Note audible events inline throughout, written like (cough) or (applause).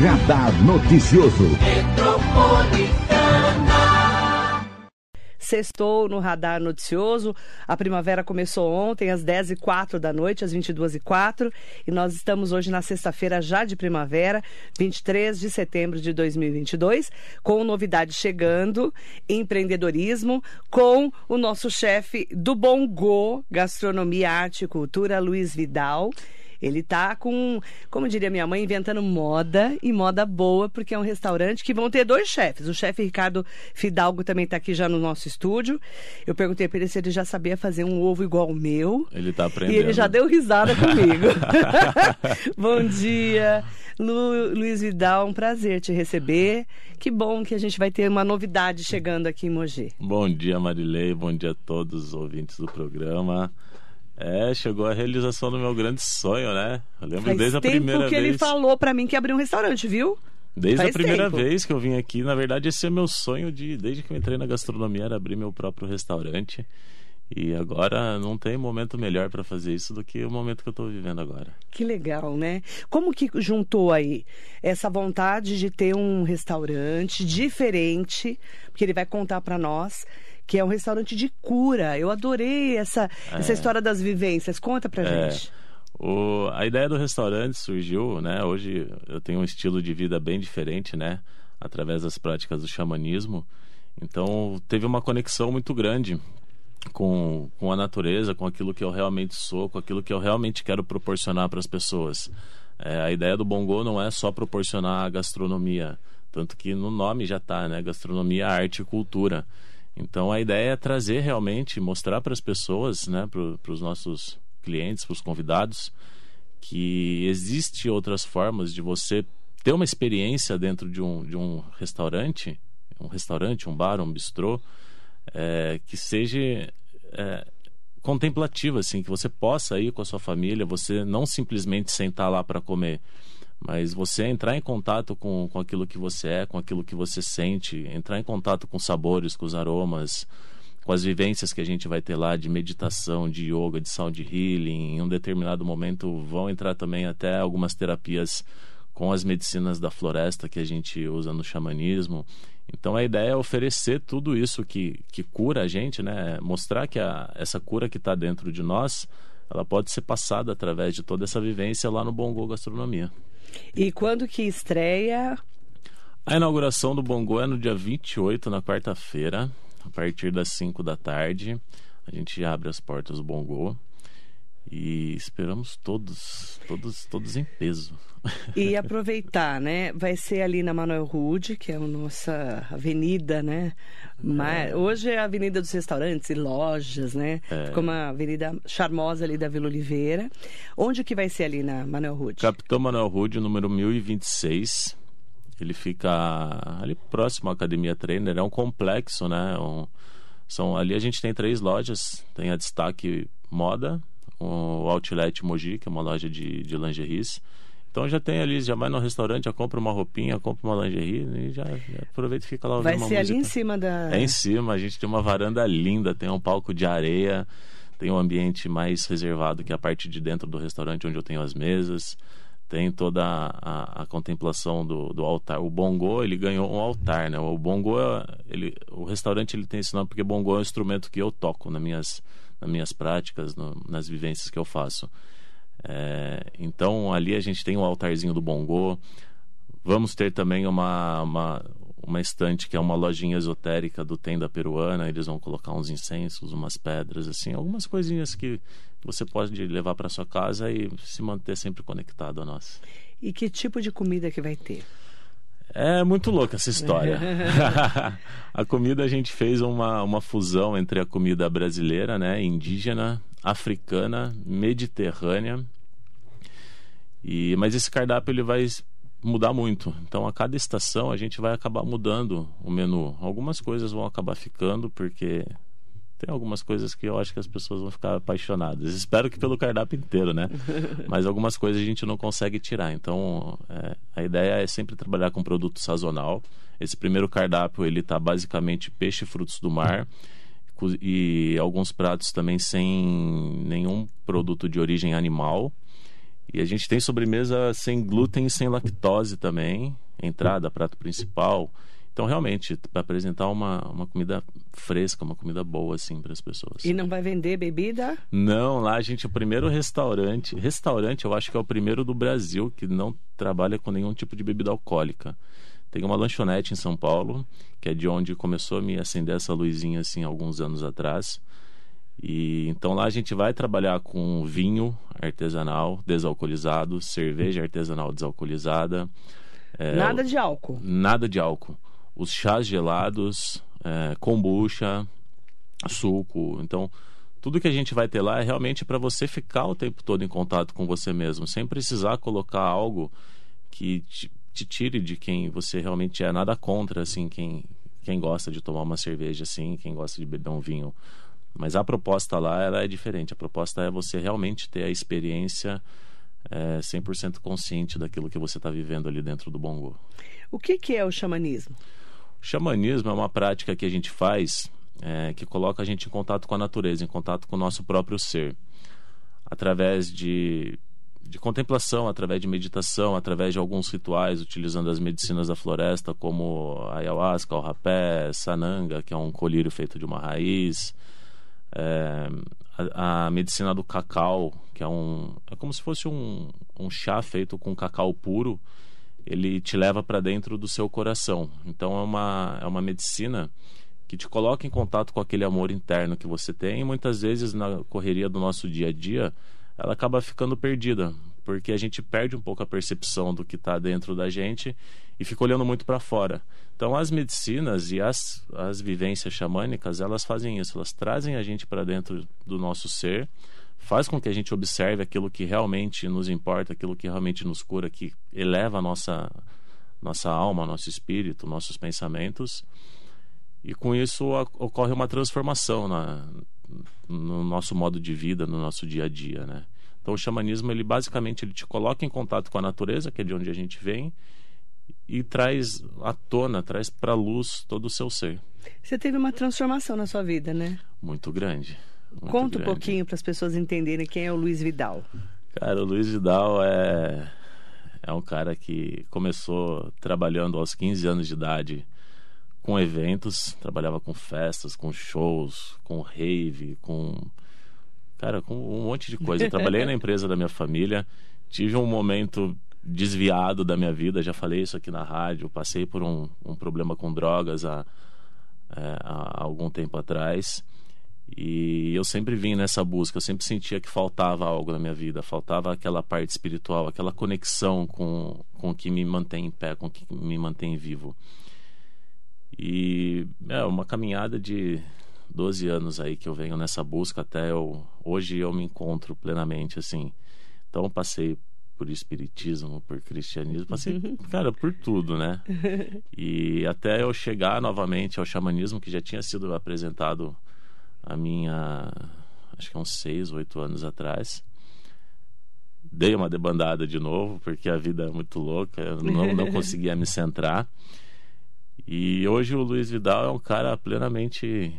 Radar Noticioso. Sextou no Radar Noticioso. A primavera começou ontem às 10 e 04 da noite, às 22 e 04 e nós estamos hoje na sexta-feira já de primavera, 23 de setembro de 2022, com novidades chegando, empreendedorismo, com o nosso chefe do Bongo, Gastronomia, Arte e Cultura, Luiz Vidal. Ele tá com, como diria minha mãe, inventando moda e moda boa, porque é um restaurante que vão ter dois chefes. O chefe Ricardo Fidalgo também está aqui já no nosso estúdio. Eu perguntei para ele se ele já sabia fazer um ovo igual o meu. Ele está aprendendo. E ele já deu risada comigo. (laughs) (laughs) Bom dia, Lu, Luiz Vidal, um prazer te receber. Que bom que a gente vai ter uma novidade chegando aqui em Mogi. Bom dia, Marilei. Bom dia a todos os ouvintes do programa. É, chegou a realização do meu grande sonho, né? Eu lembro Faz desde a primeira que vez. ele falou para mim que abriu um restaurante, viu? Desde Faz a primeira tempo. vez que eu vim aqui, na verdade, esse é meu sonho de, desde que eu entrei na gastronomia, era abrir meu próprio restaurante. E agora não tem momento melhor para fazer isso do que o momento que eu estou vivendo agora. Que legal, né? Como que juntou aí essa vontade de ter um restaurante diferente, porque ele vai contar para nós que é um restaurante de cura. Eu adorei essa, essa história das vivências. Conta pra É. gente. O, a ideia do restaurante surgiu, né? Hoje eu tenho um estilo de vida bem diferente, né? Através das práticas do xamanismo. Então teve uma conexão muito grande com, com a natureza, com aquilo que eu realmente sou, com aquilo que eu realmente quero proporcionar para as pessoas. É, a ideia do Bongo não é só proporcionar a gastronomia, tanto que no nome já está, né? Gastronomia, arte e cultura. Então a ideia é trazer realmente, mostrar para as pessoas, né? Para os nossos clientes, para os convidados, que existe outras formas de você ter uma experiência dentro de um, de um restaurante, um restaurante, um bar, um bistrô, é, que seja é, contemplativa, assim, que você possa ir com a sua família, você não simplesmente sentar lá para comer, mas você entrar em contato com, com aquilo que você é, com aquilo que você sente, entrar em contato com os sabores, com os aromas, com as vivências que a gente vai ter lá de meditação, de yoga, de sound healing. Em um determinado momento vão entrar também até algumas terapias com as medicinas da floresta que a gente usa no xamanismo. Então a ideia é oferecer tudo isso que, que cura a gente, né? Mostrar que a, essa cura que está dentro de nós, ela pode ser passada através de toda essa vivência lá no Bongo Gastronomia. E quando que estreia? A inauguração do Bongo é no dia 28, na quarta-feira, a partir das 5 da tarde. A gente abre as portas do Bongo e esperamos todos, todos, todos em peso. E aproveitar, né? Vai ser ali na Manuel Rude, que é a nossa avenida, né? Mas, hoje é a avenida dos restaurantes e lojas, né? É. Ficou uma avenida charmosa ali da Vila Oliveira. Onde que vai ser ali na Manuel Rude? Capitão Manuel Rude, número 1026. Ele fica ali próximo à Academia Trainer. É um complexo, né? Um- são, ali a gente tem três lojas. Tem a Destaque Moda, o Outlet Mogi, que é uma loja de, de lingeries. Então já tem ali, já vai no restaurante, já compra uma roupinha, compra uma lingerie e já, já aproveita e fica lá ouvindo Vai ser ali em música. cima da. É em cima, a gente tem uma varanda linda, tem um palco de areia, tem um ambiente mais reservado que é a parte de dentro do restaurante onde eu tenho as mesas, tem toda a, a- a contemplação do, do altar. O bongo, ele ganhou um altar, né? O bongo, é- ele, o restaurante ele tem esse nome porque bongo é um instrumento que eu toco nas minhas, nas minhas práticas, no- nas vivências que eu faço. É, então ali a gente tem o altarzinho do bongo. Vamos ter também uma, uma, uma estante que é uma lojinha esotérica do Tenda Peruana. Eles vão colocar uns incensos, umas pedras, assim, algumas coisinhas que você pode levar para sua casa e se manter sempre conectado a nós. E que tipo de comida que vai ter? É muito louca essa história. (laughs) a comida a gente fez uma, uma fusão entre a comida brasileira, né, indígena, africana, mediterrânea. E mas esse cardápio ele vai mudar muito. Então a cada estação a gente vai acabar mudando o menu. Algumas coisas vão acabar ficando porque tem algumas coisas que eu acho que as pessoas vão ficar apaixonadas. Espero que pelo cardápio inteiro, né? (laughs) Mas algumas coisas a gente não consegue tirar. Então, é, a ideia é sempre trabalhar com produto sazonal. Esse primeiro cardápio ele tá basicamente peixe e frutos do mar e alguns pratos também sem nenhum produto de origem animal. E a gente tem sobremesa sem glúten e sem lactose também, entrada, prato principal. Então, realmente, para apresentar uma, uma comida fresca, uma comida boa, assim, para as pessoas. E não vai vender bebida? Não, lá a gente é o primeiro restaurante. Restaurante, eu acho que é o primeiro do Brasil que não trabalha com nenhum tipo de bebida alcoólica. Tem uma lanchonete em São Paulo, que é de onde começou a me acender essa luzinha, assim, alguns anos atrás. E então lá a gente vai trabalhar com vinho artesanal desalcoolizado, cerveja artesanal desalcoolizada. É, nada de álcool. Nada de álcool os chás gelados, é, kombucha, suco. Então, tudo que a gente vai ter lá é realmente para você ficar o tempo todo em contato com você mesmo, sem precisar colocar algo que te, te, tire de quem você realmente é. Nada contra, assim, quem, quem gosta de tomar uma cerveja, assim, quem gosta de beber um vinho. Mas a proposta lá ela é diferente. A proposta é você realmente ter a experiência é, 100% consciente daquilo que você está vivendo ali dentro do Bongo. O que, que é o xamanismo? O xamanismo é uma prática que a gente faz é, que coloca a gente em contato com a natureza, em contato com o nosso próprio ser, através de, de contemplação, através de meditação, através de alguns rituais, utilizando as medicinas da floresta, como a ayahuasca, o rapé, sananga, que é um colírio feito de uma raiz, é, a, medicina do cacau, que é um é como se fosse um, um chá feito com cacau puro ele te leva para dentro do seu coração. Então é uma, é uma medicina que te coloca em contato com aquele amor interno que você tem e muitas vezes na correria do nosso dia a dia ela acaba ficando perdida porque a gente perde um pouco a percepção do que está dentro da gente e fica olhando muito para fora. Então as medicinas e as, as vivências xamânicas elas fazem isso, elas trazem a gente para dentro do nosso ser faz com que a gente observe aquilo que realmente nos importa, aquilo que realmente nos cura, que eleva a nossa, nossa alma, nosso espírito, nossos pensamentos. E com isso ocorre uma transformação na, no nosso modo de vida, no nosso dia a dia, né? Então o xamanismo, ele basicamente ele te coloca em contato com a natureza, que é de onde a gente vem, e traz à tona, traz para a luz todo o seu ser. Você teve uma transformação na sua vida, né? Muito grande. Conta grande. um pouquinho para as pessoas entenderem quem é o Luiz Vidal. Cara, o Luiz Vidal é, é um cara que começou trabalhando aos 15 anos de idade com eventos, trabalhava com festas, com shows, com rave, com. Cara, com um monte de coisa. Eu trabalhei na empresa da minha família, tive um momento desviado da minha vida, já falei isso aqui na rádio, passei por um, um problema com drogas há, é, há algum tempo atrás. E eu sempre vim nessa busca, eu sempre sentia que faltava algo na minha vida, faltava aquela parte espiritual, aquela conexão com, com o que me mantém em pé, com o que me mantém vivo. E é uma caminhada de 12 anos aí que eu venho nessa busca até eu, hoje eu me encontro plenamente assim. Então eu passei por espiritismo, por cristianismo, passei, (laughs) cara, por tudo, né? E até eu chegar novamente ao xamanismo que já tinha sido apresentado a minha acho que uns seis, oito anos atrás. Dei uma debandada de novo, porque a vida é muito louca, eu não, não (laughs) conseguia me centrar. E hoje o Luiz Vidal é um cara plenamente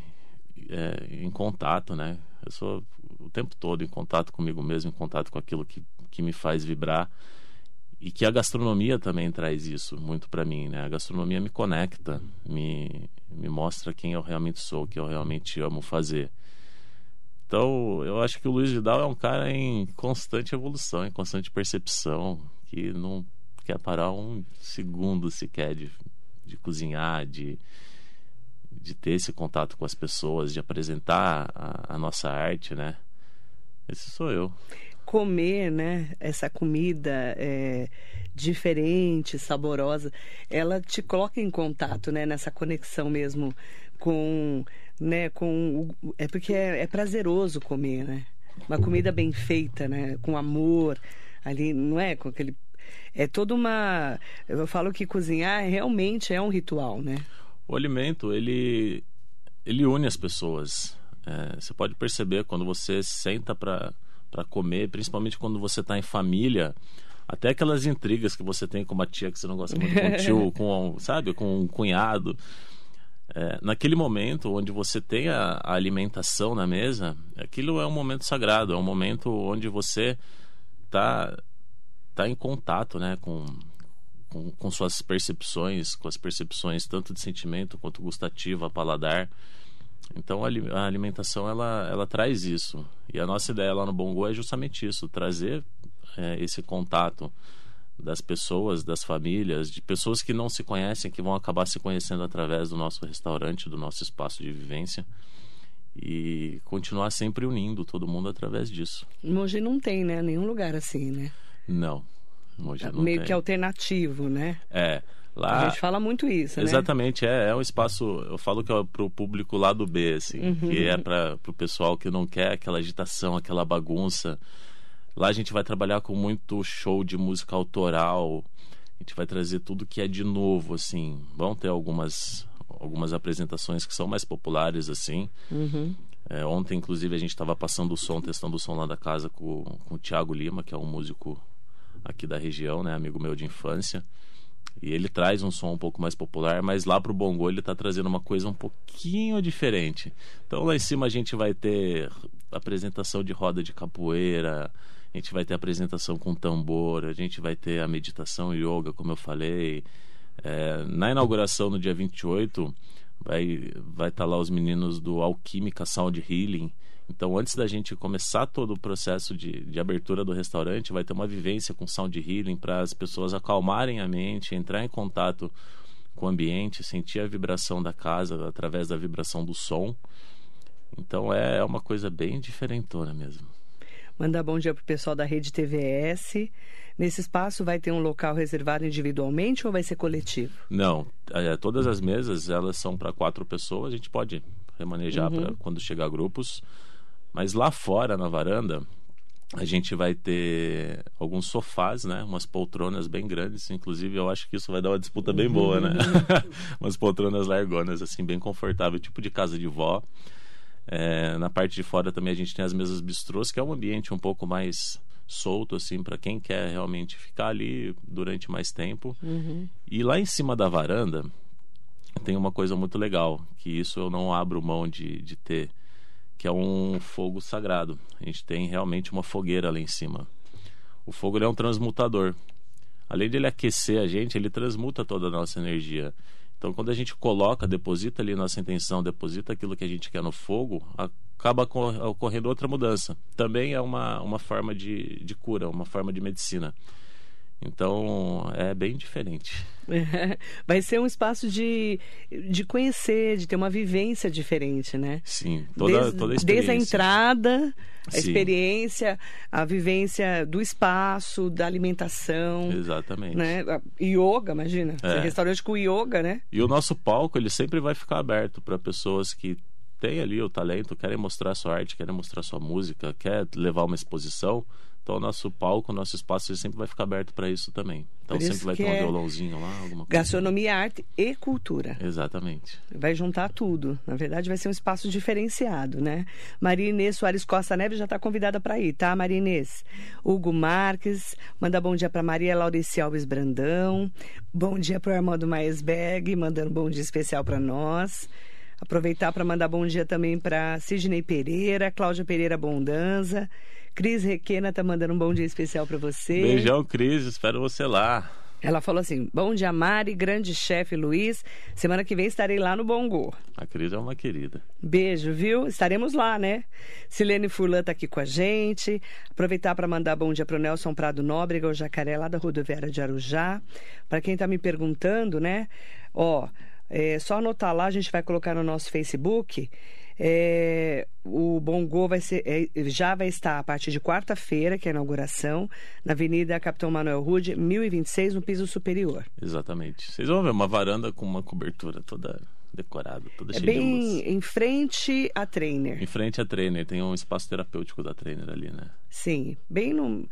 é, em contato, né? Eu sou o tempo todo em contato comigo mesmo, em contato com aquilo que, que me faz vibrar. E que a gastronomia também traz isso muito para mim, né? A gastronomia me conecta, me, me mostra quem eu realmente sou, o que eu realmente amo fazer. Então, eu acho que o Luiz Vidal é um cara em constante evolução, em constante percepção, que não quer parar um segundo sequer de, de cozinhar, de, de ter esse contato com as pessoas, de apresentar a, a nossa arte, né? Esse sou eu comer, né, essa comida é, diferente, saborosa, ela te coloca em contato, né, nessa conexão mesmo com, né, com é porque é, é prazeroso comer, né? Uma comida bem feita, né, com amor, ali, não é com aquele é toda uma eu falo que cozinhar realmente é um ritual, né? O alimento ele ele une as pessoas. É, você pode perceber quando você senta para comer, principalmente quando você está em família. Até aquelas intrigas que você tem com uma tia que você não gosta muito, com um tio, (laughs) com, sabe, com um cunhado. É, naquele momento onde você tem a, a, alimentação na mesa, aquilo é um momento sagrado, é um momento onde você está tá em contato, né, com, com, com suas percepções, com as percepções tanto de sentimento quanto gustativa, paladar. Então a alimentação ela, ela traz isso. E a nossa ideia lá no Bongo é justamente isso, trazer é, esse contato das pessoas, das famílias, de pessoas que não se conhecem, que vão acabar se conhecendo através do nosso restaurante, do nosso espaço de vivência e continuar sempre unindo todo mundo através disso. Mogi não tem, né? Nenhum lugar assim, né? Não. Mogi não Meio tem. que alternativo, né? É. Lá, a gente fala muito isso, né? Exatamente, é, é um espaço, eu falo que é para o público lá do B, assim, uhum. que é para o pessoal que não quer aquela agitação, aquela bagunça. Lá a gente vai trabalhar com muito show de música autoral, a gente vai trazer tudo que é de novo, assim. Vão ter algumas, algumas apresentações que são mais populares, assim. Uhum. É, ontem, inclusive, a gente estava passando o som, testando o som lá da casa com, com o Thiago Lima, que é um músico aqui da região, né, amigo meu de infância. E ele traz um som um pouco mais popular, mas lá pro Bongo ele está trazendo uma coisa um pouquinho diferente. Então lá em cima a gente vai ter apresentação de roda de capoeira, a gente vai ter apresentação com tambor, a gente vai ter a meditação yoga, como eu falei. É, na inauguração no dia 28 vai estar vai tá lá os meninos do Alquímica Sound Healing então, antes da gente começar todo o processo de, de abertura do restaurante, vai ter uma vivência com sound healing para as pessoas acalmarem a mente, entrar em contato com o ambiente, sentir a vibração da casa através da vibração do som. Então, é uma coisa bem diferentona mesmo. Mandar bom dia para o pessoal da Rede TVS. Nesse espaço vai ter um local reservado individualmente ou vai ser coletivo? Não, é, todas as mesas elas são para quatro pessoas. A gente pode remanejar uhum. para quando chegar grupos. Mas lá fora, na varanda, a gente vai ter alguns sofás, né? Umas poltronas bem grandes. Inclusive, eu acho que isso vai dar uma disputa bem boa, né? (laughs) Umas poltronas largonas, assim, bem confortável, tipo de casa de vó. É, na parte de fora também a gente tem as mesas bistrôs, que é um ambiente um pouco mais solto, assim, para quem quer realmente ficar ali durante mais tempo. Uhum. E lá em cima da varanda tem uma coisa muito legal, que isso eu não abro mão de, de ter que é um fogo sagrado. A gente tem realmente uma fogueira lá em cima. O fogo é um transmutador. Além de ele aquecer a gente, ele transmuta toda a nossa energia. Então, quando a gente coloca, deposita ali nossa intenção, deposita aquilo que a gente quer no fogo, acaba ocorrendo outra mudança. Também é uma, uma forma de, de cura, uma forma de medicina. Então é bem diferente. (laughs) Vai ser um espaço de, de conhecer, de ter uma vivência diferente, né? Sim, toda, desde, toda a experiência. Desde a entrada, a Sim. experiência, a vivência do espaço, da alimentação. Exatamente. Né? Yoga, imagina. É. Restaurante com yoga, né? E o nosso palco, ele sempre vai ficar aberto para pessoas que têm ali o talento, querem mostrar sua arte, querem mostrar sua música, quer levar uma exposição então, o nosso palco, o nosso espaço sempre vai ficar aberto para isso também. Então, isso sempre vai ter um é violãozinho lá, alguma coisa. Gastronomia, arte e cultura. Exatamente. Vai juntar tudo. Na verdade, vai ser um espaço diferenciado, né? Maria Inês Soares Costa Neves já está convidada para ir, tá, Maria Inês? Hugo Marques, manda bom dia para Maria Laurice Alves Brandão. Bom dia para o Armando Maesberg, mandando bom dia especial para nós. Aproveitar para mandar bom dia também para Sidney Pereira, Cláudia Pereira Bondanza. Cris Requena tá mandando um bom dia especial para você. Beijão, Cris. Espero você lá. Ela falou assim: Bom dia, Mari, grande chefe Luiz. Semana que vem estarei lá no Bongo. A Cris é uma querida. Beijo, viu? Estaremos lá, né? Silene Furlan tá aqui com a gente. Aproveitar para mandar bom dia pro Nelson Prado Nóbrega, o jacaré lá da rodoviária de Arujá. Para quem tá me perguntando, né? Ó, é só anotar lá, a gente vai colocar no nosso Facebook. É, o Bongo vai ser, é, já vai estar a partir de quarta-feira, que é a inauguração, na Avenida Capitão Manuel Rude, 1026, no piso superior. Exatamente. Vocês vão ver uma varanda com uma cobertura toda decorada, toda É cheia de luz. bem em frente à Trainer. Em frente à Trainer, tem um espaço terapêutico da Trainer ali, né? Sim, bem no.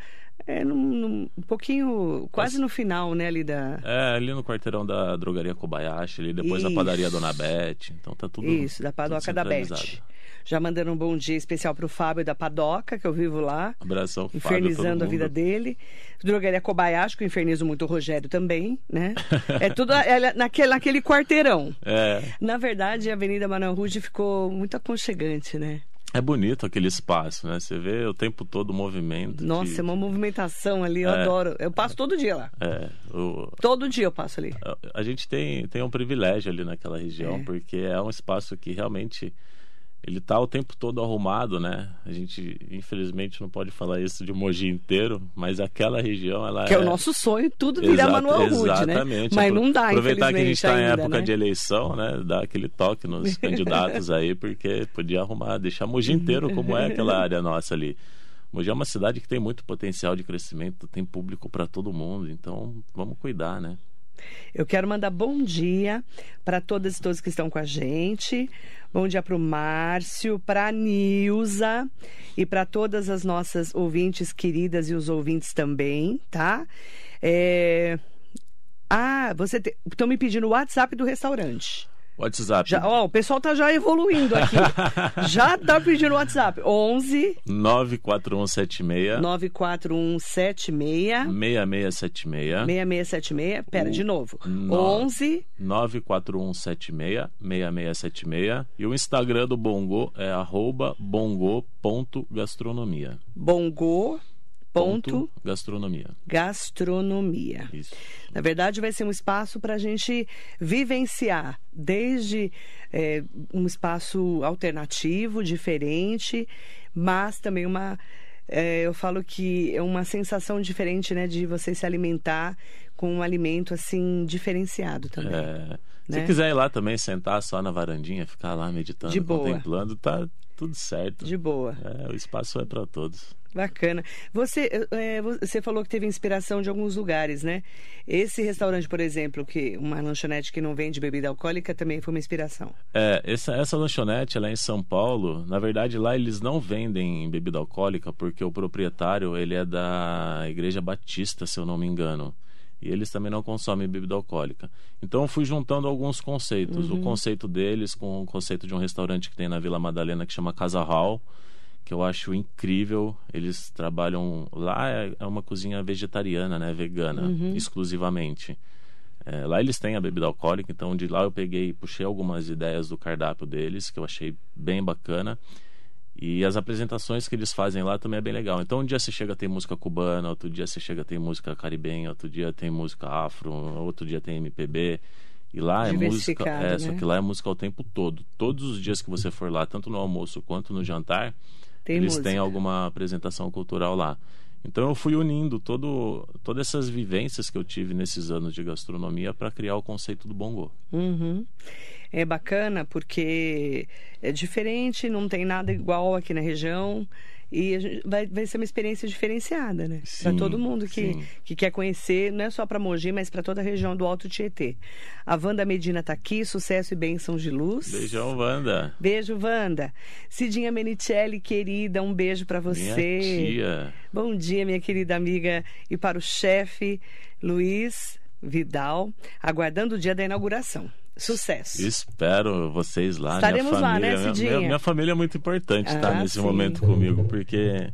É num, num- um pouquinho, quase Mas- no final, né, ali da. É, ali no quarteirão da drogaria Kobayashi, ali depois da Isso. padaria Dona Bete. Então tá tudo. Isso, da Padoca da Beth. centralizado. Já mandando um bom dia especial pro Fábio da Padoca, que eu vivo lá. Abração, Fábio, infernizando a vida dele. Drogaria Kobayashi, que eu infernizo muito o Rogério também, né? (laughs) é tudo é naquele, naquele quarteirão. É, Na verdade, a Avenida Rude ficou muito aconchegante, né? É bonito aquele espaço, né? Você vê o tempo todo o movimento. Nossa, de... é uma movimentação ali, eu é, adoro. Eu passo todo dia lá. É. O... Todo dia eu passo ali. A, gente tem, tem um privilégio ali naquela região, é. porque é um espaço que realmente ele tá o tempo todo arrumado, né? A gente, infelizmente, não pode falar isso de Mogi inteiro, mas aquela região, ela que é... é o nosso sonho, tudo virar Exato, Manuel Rude, né? Exatamente. Mas não dá, Aproveitar que a gente está em época né? de eleição, né? Dar aquele toque nos (laughs) candidatos aí, porque podia arrumar, deixar Mogi inteiro como é aquela (laughs) área nossa ali. Mogi é uma cidade que tem muito potencial de crescimento, tem público para todo mundo, então vamos cuidar, né? Eu quero mandar bom dia para todas e todos que estão com a gente. Bom dia para o Márcio, para a Nilza e para todas as nossas ouvintes queridas e os ouvintes também, tá? É... Ah, você estão te... me pedindo o WhatsApp do restaurante. WhatsApp. Já, ó, o pessoal tá já evoluindo aqui. (laughs) já tá pedindo WhatsApp. 11 94176 94176 6676 6676. Pera, o... de novo. No... 11 94176 6676 e o Instagram do Bongo é arroba bongo.gastronomia. Bongo Ponto, gastronomia. Gastronomia. Isso. Na verdade, vai ser um espaço para a gente vivenciar, desde é, um espaço alternativo, diferente, mas também uma. É, eu falo que é uma sensação diferente, né, de você se alimentar com um alimento assim diferenciado também. É. Né? Se quiser ir lá também, sentar só na varandinha, ficar lá meditando, contemplando, tá tudo certo. De boa. É, o espaço é para todos. Bacana. Você, é, você falou que teve inspiração de alguns lugares, né? Esse restaurante, por exemplo, que uma lanchonete que não vende bebida alcoólica, também foi uma inspiração. É, essa, essa lanchonete, ela é em São Paulo. Na verdade, lá eles não vendem bebida alcoólica porque o proprietário, ele é da Igreja Batista, se eu não me engano. E eles também não consomem bebida alcoólica. Então eu fui juntando alguns conceitos. Uhum. O conceito deles com o conceito de um restaurante que tem na Vila Madalena que chama Casa Hall que eu acho incrível. Eles trabalham lá é, é uma cozinha vegetariana, né, vegana, uhum. exclusivamente. É, lá eles têm a bebida alcoólica, então de lá eu peguei, puxei algumas ideias do cardápio deles que eu achei bem bacana. E as apresentações que eles fazem lá também é bem legal. Então um dia você chega tem música cubana, outro dia você chega tem música caribenha, outro dia tem música afro, outro dia tem MPB. E lá é música, é, né? só que lá é música o tempo todo. Todos os dias que você for lá, tanto no almoço quanto no jantar, tem eles música. têm alguma apresentação cultural lá. Então eu fui unindo todo, todas essas vivências que eu tive nesses anos de gastronomia para criar o conceito do bongo. Uhum. É bacana porque é diferente, não tem nada igual aqui na região. E vai, vai ser uma experiência diferenciada, né? Para todo mundo que, que quer conhecer, não é só para Mogi, mas para toda a região do Alto Tietê. A Wanda Medina está aqui, sucesso e bênçãos de luz. Beijão, Wanda. Beijo, Wanda. Cidinha Menicelli, querida, um beijo para você. Minha tia. Bom dia, minha querida amiga. E para o chefe Luiz Vidal, aguardando o dia da inauguração. Sucesso. Espero vocês lá. Estaremos minha família, lá, né, Cidinha? Minha, minha, família é muito importante estar ah, nesse sim. momento comigo, porque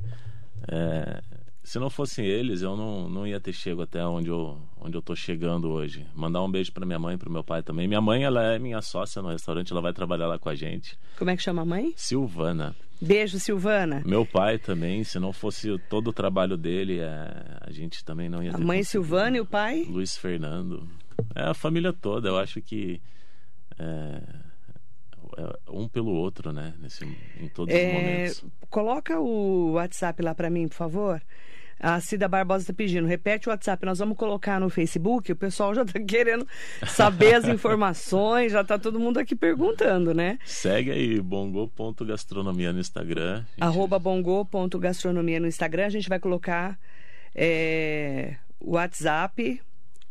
é, se não fossem eles, eu não, não ia ter chego até onde eu, onde eu tô chegando hoje. Mandar um beijo para minha mãe e pro meu pai também. Minha mãe, ela é minha sócia no restaurante, ela vai trabalhar lá com a gente. Como é que chama a mãe? Silvana. Beijo, Silvana. Meu pai também, se não fosse todo o trabalho dele, é, a gente também não ia ter A mãe Silvana e o pai? Luiz Fernando. É a família toda, eu acho que é, é, um pelo outro, né? Nesse, em todos é, os momentos. Coloca o WhatsApp lá para mim, por favor. A Cida Barbosa está pedindo, repete o WhatsApp, nós vamos colocar no Facebook, o pessoal já está (laughs) querendo saber as informações, já está todo mundo aqui perguntando, né? Segue aí, bongo.gastronomia no Instagram. Gente... Arroba bongo.gastronomia no Instagram, a gente vai colocar é, o WhatsApp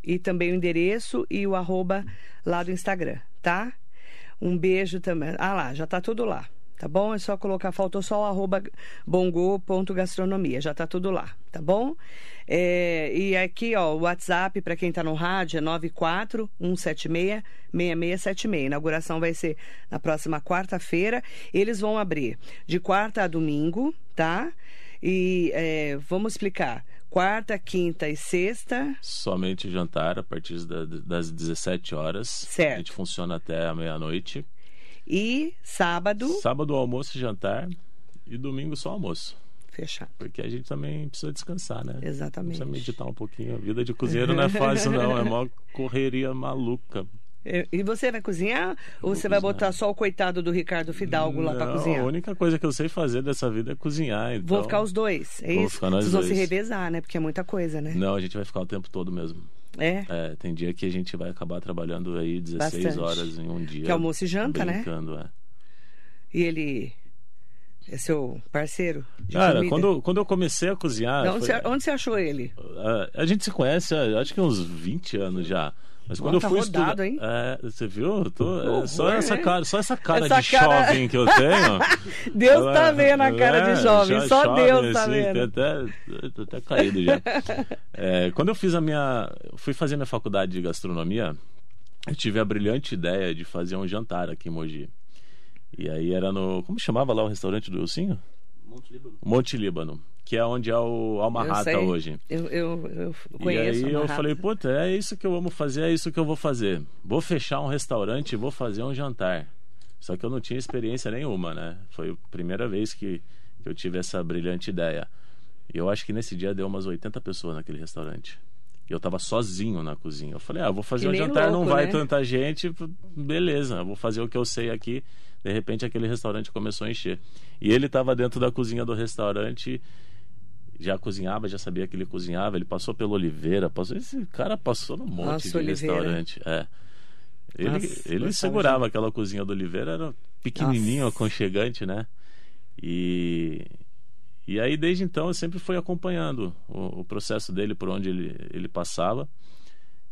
e também o endereço e o arroba lá do Instagram, tá? Um beijo também. Ah lá, já tá tudo lá. Tá bom? É só colocar, faltou só o arroba bongo.gastronomia, já tá tudo lá, tá bom? É, e aqui, ó, o WhatsApp para quem tá no rádio é 94176-6676. A inauguração vai ser na próxima quarta-feira. Eles vão abrir de quarta a domingo, tá? E é, vamos explicar quarta, quinta e sexta. Somente jantar a partir das 17 horas. Certo. A gente funciona até a meia-noite. E sábado? Sábado, almoço e jantar. e domingo só almoço. Fechado. Porque a gente também precisa descansar, né? Exatamente. Precisa meditar um pouquinho. A vida de cozinheiro não é (laughs) fácil, não. É uma correria maluca. E e você vai cozinhar ou você vai botar só o coitado do Ricardo Fidalgo lá pra Não, cozinhar? A única coisa que eu sei fazer dessa vida é cozinhar. Então... Vão ficar os dois, é Vamos isso? ficar nós Vocês vão se dois. revezar, né? Porque é muita coisa, né? Não, a gente vai ficar o tempo todo mesmo. É. É, tem dia que a gente vai acabar trabalhando aí 16 Bastante. horas em um dia. Que é almoço e janta, né? brincando, é. E ele é seu parceiro Cara, comida? quando, quando eu comecei a cozinhar. Onde, foi- você, onde você achou ele? a, a gente se conhece há, acho que uns 20 anos já. Mas quando Ó, eu tá fui rodado, estudar, hein? É, você viu? Tô- é, só essa cara, só essa cara Essa de cara- jovem que eu (laughs) tenho. Deus tá vendo a cara é, de jovem, já só jovem, Deus tá assim, vendo. Até, tô até caído já. (laughs) É, quando eu fiz a minha. Fui fazer minha faculdade de gastronomia, eu tive a brilhante ideia de fazer um jantar aqui em Mogi. E aí era no. Como chamava lá o restaurante do Ilcinho? Monte Líbano. Monte Líbano, que é onde é o Alma Eu Rata sei. hoje. Eu, eu, eu E conheço. aí a eu falei, puta, é isso que eu amo fazer, é isso que eu vou fazer. Vou fechar um restaurante e vou fazer um jantar. Só que eu não tinha experiência nenhuma, né? Foi a primeira vez que, que eu tive essa brilhante ideia. E eu acho que nesse dia deu umas 80 pessoas naquele restaurante. E eu tava sozinho na cozinha. Eu falei, ah, vou fazer Que um jantar, não louco, vai né? tanta gente, beleza, eu vou fazer o que eu sei aqui. De repente aquele restaurante começou a encher. E ele tava dentro da cozinha do restaurante já cozinhava, já sabia que ele cozinhava, ele passou pelo Oliveira, passou, esse cara passou num monte Nossa, de Oliveira. restaurante. É. Ele, Nossa, ele segurava aquela cozinha do Oliveira, era pequenininho, Nossa. aconchegante, né? E, e aí desde então eu sempre fui acompanhando o, o processo dele por onde ele, ele passava.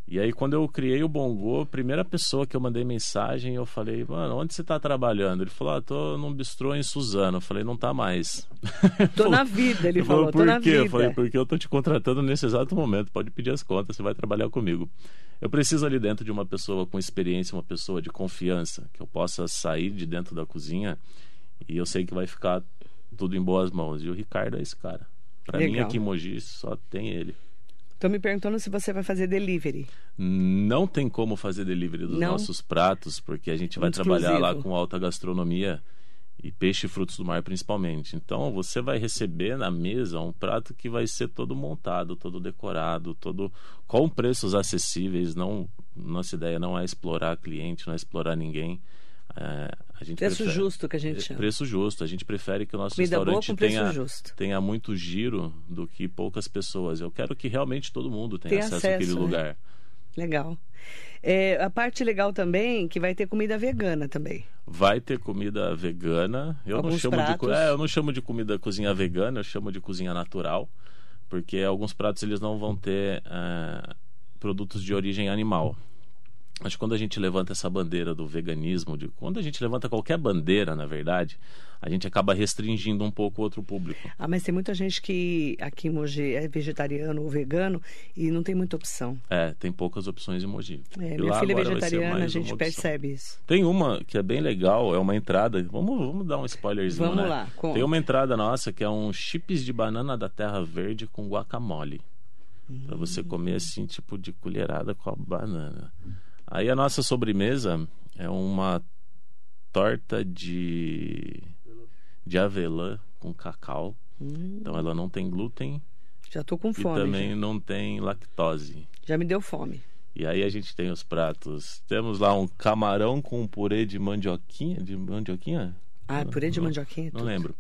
E aí quando eu criei o Bongo, a primeira pessoa que eu mandei mensagem, eu falei, mano, onde você tá trabalhando? Ele falou, ah, tô num bistrô em Suzano. Eu falei, não tá mais. (laughs) Tô na vida, ele falou, falou, tô por na quê? vida. Eu falei, porque eu tô te contratando nesse exato momento. Pode pedir as contas, você vai trabalhar comigo. Eu preciso ali dentro de uma pessoa com experiência, uma pessoa de confiança, que eu possa sair de dentro da cozinha e eu sei que vai ficar tudo em boas mãos. E o Ricardo é esse cara. Pra mim Legal. aqui em Mogi só tem ele. Tô me perguntando se você vai fazer delivery. Não tem como fazer delivery dos Não? nossos pratos, porque a gente vai trabalhar lá com alta gastronomia e peixe e frutos do mar principalmente. Então você vai receber na mesa um prato que vai ser todo montado, todo decorado, todo com preços acessíveis. Não, nossa ideia não é explorar cliente, não é explorar ninguém. É, a gente Preço prefere- justo que a gente é, chama. Preço justo. A gente prefere que o nosso Comida restaurante tenha, tenha muito giro do que poucas pessoas. Eu quero que realmente todo mundo tenha Tem acesso, acesso, àquele né? lugar. Legal. É, a parte legal também que vai ter comida vegana também. Vai ter comida vegana. Eu não Alguns chamo de co- pratos. é, eu não chamo de comida cozinha vegana, eu chamo de cozinha natural, porque alguns pratos eles não vão ter eh, produtos de origem animal. Acho que quando a gente levanta essa bandeira do veganismo, de quando a gente levanta qualquer bandeira, na verdade, a gente acaba restringindo um pouco o outro público. Ah, mas tem muita gente que aqui em Mogi é vegetariano ou vegano e não tem muita opção. É, tem poucas opções em Mogi. É, E minha filha é vegetariana, a gente percebe isso. Tem uma que é bem legal, é uma entrada. Vamos, vamos dar um spoilerzinho, Vamos né? lá, conta. Tem uma entrada nossa que é um chips de banana da terra verde com guacamole. Pra você Hum. comer assim, tipo de colherada com a banana. Aí a nossa sobremesa é uma torta de de avelã com cacau. Hum, Então ela não tem glúten já tô com e fome. também Já. não tem lactose. já me deu fome. E aí a gente tem os pratos. Temos lá um camarão com purê de mandioquinha, de mandioquinha? Ah, purê de Não- mandioquinha. Não tudo. lembro.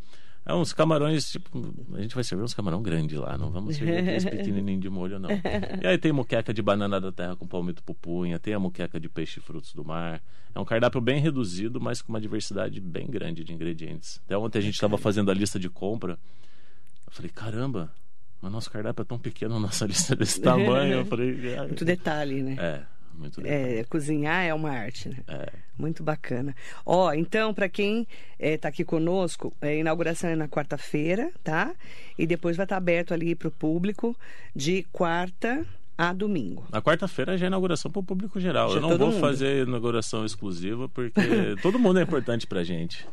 É uns camarões, tipo, a gente vai servir uns camarão grande lá, não vamos servir aqueles (laughs) pequenininhos de molho, não. E aí tem muqueca de banana da terra com palmito pupunha, tem a muqueca de peixe e frutos do mar. É um cardápio bem reduzido, mas com uma diversidade bem grande de ingredientes. Até ontem a gente estava fazendo a lista de compra, eu falei, caramba, mas nosso cardápio é tão pequeno, nossa lista é desse (laughs) tamanho. Eu falei, "Ah, Muito detalhe, né? é, muito legal. É, cozinhar é uma arte, né? É. Muito bacana. Ó, então, para quem está aqui conosco, é, a inauguração é na quarta-feira, tá? E depois vai estar aberto ali para o público de quarta a domingo. Na quarta-feira já é inauguração para o público geral. Já Eu não todo vou mundo. fazer inauguração exclusiva porque (laughs) todo mundo é importante pra gente.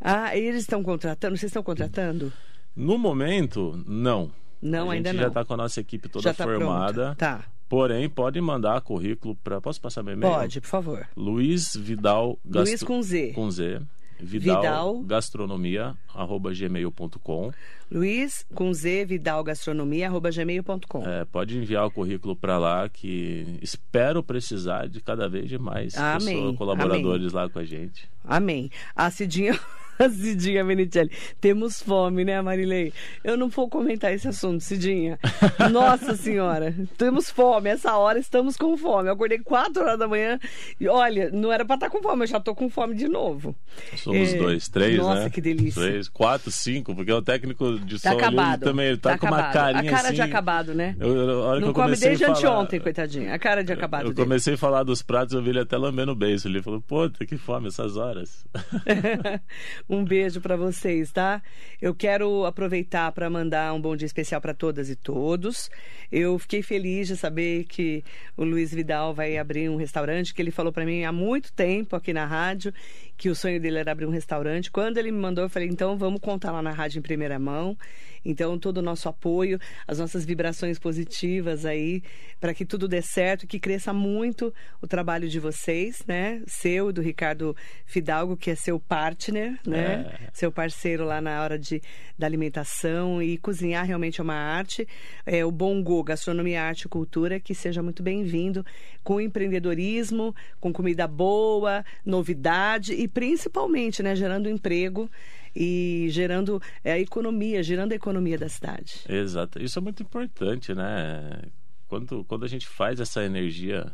Ah, e eles estão contratando? Vocês estão contratando? No momento, não. Não, a ainda gente não. já está com a nossa equipe toda tá formada. pronta. Tá. Porém, pode mandar currículo para. Posso passar meu e-mail? Pode, por favor. Luiz Vidal Gastro... Luiz com Z. com Z vidalgastronomia@gmail.com. Luiz com Z vidalgastronomia@gmail.com. É, pode enviar o currículo para lá que espero precisar de cada vez de mais Amém. pessoas, colaboradores Amém. lá com a gente. Amém. A Cidinha, a Cidinha Menicelli. Temos fome, né, Marilei? Eu não vou comentar esse assunto, Cidinha. (laughs) Nossa Senhora, temos fome. Essa hora estamos com fome. Eu acordei 4 horas da manhã e olha, não era para estar com fome, eu já tô com fome de novo. Somos É, dois, três, nossa, né? que delícia. Três, quatro, cinco, porque o técnico de Tá som acabado. também ele tá, com uma acabado. carinha A cara assim. de acabado, né? Eu, eu- não come desde falar, anteontem, coitadinho. A cara de acabado Eu dele. comecei a falar dos pratos, eu vi ele até lambendo o beijo. Ele falou, puta, que fome essas horas. (laughs) um beijo para vocês, tá? Eu quero aproveitar para mandar um bom dia especial para todas e todos. Eu fiquei feliz de saber que o Luiz Vidal vai abrir um restaurante, que ele falou para mim há muito tempo aqui na rádio, que o sonho dele era abrir um restaurante. Quando ele me mandou, eu falei, então vamos contar lá na rádio em primeira mão. Então, todo o nosso apoio, as nossas vibrações positivas aí, para que tudo dê certo, que cresça muito o trabalho de vocês, né? Seu e do Ricardo Fidalgo, que é seu partner, né? É. Seu parceiro lá na hora de, da alimentação e cozinhar realmente é uma arte. É, o Bongo, Gastronomia, Arte e Cultura, que seja muito bem-vindo com empreendedorismo, com comida boa, novidade e principalmente, né, gerando emprego e gerando é, a economia, gerando a economia da cidade. Exato. Isso é muito importante, né? Quando, quando a gente faz essa energia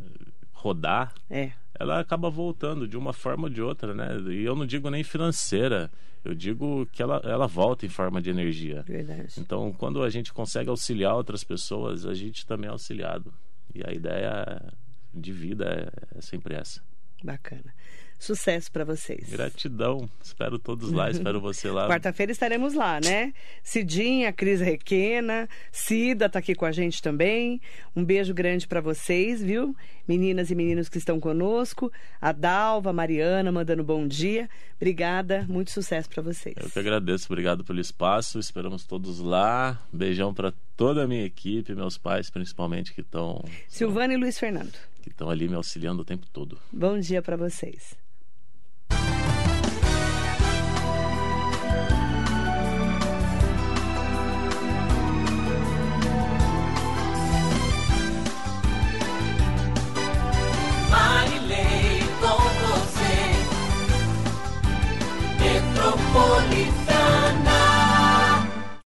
eh, rodar, É. ela acaba voltando de uma forma ou de outra, né? E eu não digo nem financeira, eu digo que ela, ela volta em forma de energia. Verdade. Então, quando a gente consegue auxiliar outras pessoas, a gente também é auxiliado. E a ideia de vida é, é sempre essa. Bacana. Sucesso para vocês. Gratidão. Espero todos lá, (laughs) espero você lá. Quarta-feira estaremos lá, né? Cidinha, Cris Requena, Cida tá aqui com a gente também. Um beijo grande para vocês, viu? Meninas e meninos que estão conosco. A Dalva, a Mariana mandando bom dia. Obrigada, muito sucesso para vocês. Eu que agradeço, obrigado pelo espaço. Esperamos todos lá. Beijão para toda a minha equipe, meus pais principalmente que estão Silvana e Luiz Fernando. Que estão ali me auxiliando o tempo todo. Bom dia para vocês.